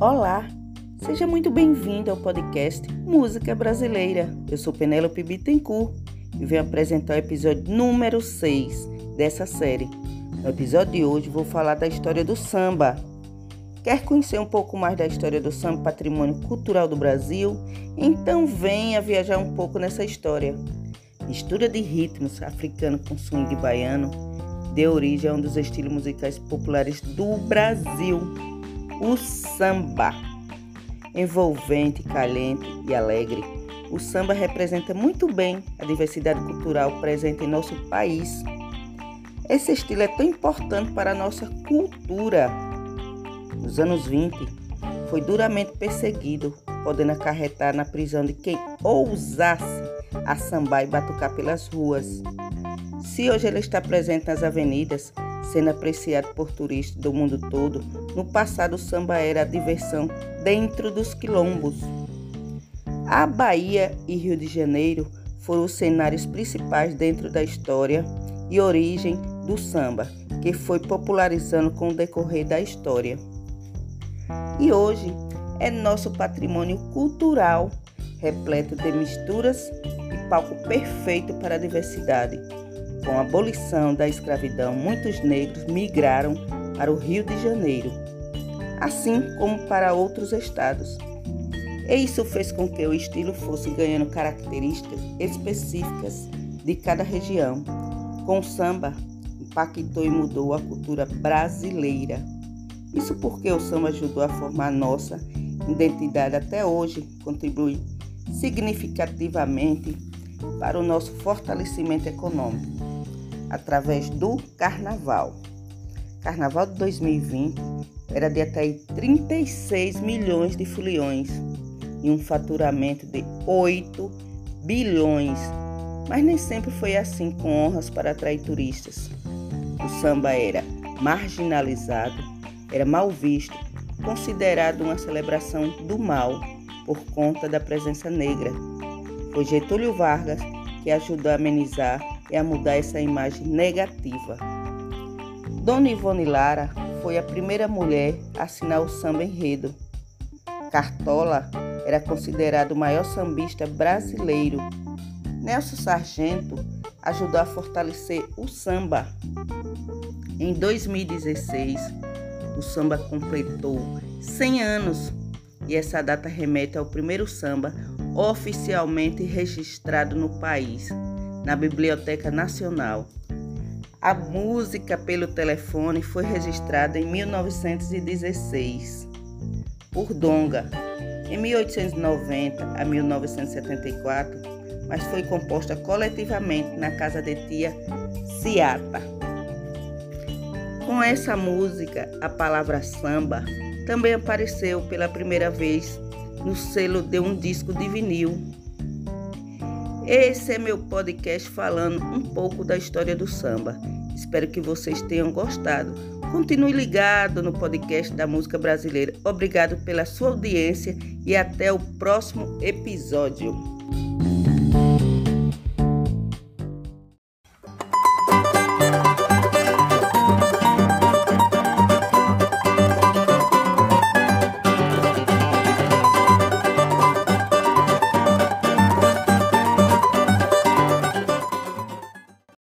Olá, seja muito bem-vindo ao podcast Música Brasileira. Eu sou Penélope Bittencourt e venho apresentar o episódio número 6 dessa série. No episódio de hoje vou falar da história do samba. Quer conhecer um pouco mais da história do samba, patrimônio cultural do Brasil? Então venha viajar um pouco nessa história. Mistura de ritmos africano com swing baiano deu origem a um dos estilos musicais populares do Brasil o samba. Envolvente, caliente e alegre, o samba representa muito bem a diversidade cultural presente em nosso país. Esse estilo é tão importante para a nossa cultura. Nos anos 20, foi duramente perseguido, podendo acarretar na prisão de quem ousasse a sambar e batucar pelas ruas. Se hoje ele está presente nas avenidas, sendo apreciado por turistas do mundo todo, no passado o samba era a diversão dentro dos quilombos. A Bahia e Rio de Janeiro foram os cenários principais dentro da história e origem do samba, que foi popularizando com o decorrer da história. E hoje é nosso patrimônio cultural, repleto de misturas e palco perfeito para a diversidade com a abolição da escravidão, muitos negros migraram para o Rio de Janeiro, assim como para outros estados. E isso fez com que o estilo fosse ganhando características específicas de cada região. Com o samba, impactou e mudou a cultura brasileira. Isso porque o samba ajudou a formar nossa identidade até hoje, contribui significativamente para o nosso fortalecimento econômico através do Carnaval. Carnaval de 2020 era de até 36 milhões de foliões e um faturamento de 8 bilhões. Mas nem sempre foi assim com honras para atrair turistas. O samba era marginalizado, era mal visto, considerado uma celebração do mal por conta da presença negra. Foi Getúlio Vargas que ajudou a amenizar e a mudar essa imagem negativa. Dona Ivone Lara foi a primeira mulher a assinar o samba enredo. Cartola era considerado o maior sambista brasileiro. Nelson Sargento ajudou a fortalecer o samba. Em 2016, o samba completou 100 anos e essa data remete ao primeiro samba oficialmente registrado no país na Biblioteca Nacional. A música pelo telefone foi registrada em 1916 por Donga, em 1890 a 1974, mas foi composta coletivamente na casa de tia Ciata. Com essa música, a palavra samba também apareceu pela primeira vez no selo de um disco de vinil esse é meu podcast falando um pouco da história do samba. Espero que vocês tenham gostado. Continue ligado no podcast da música brasileira. Obrigado pela sua audiência e até o próximo episódio.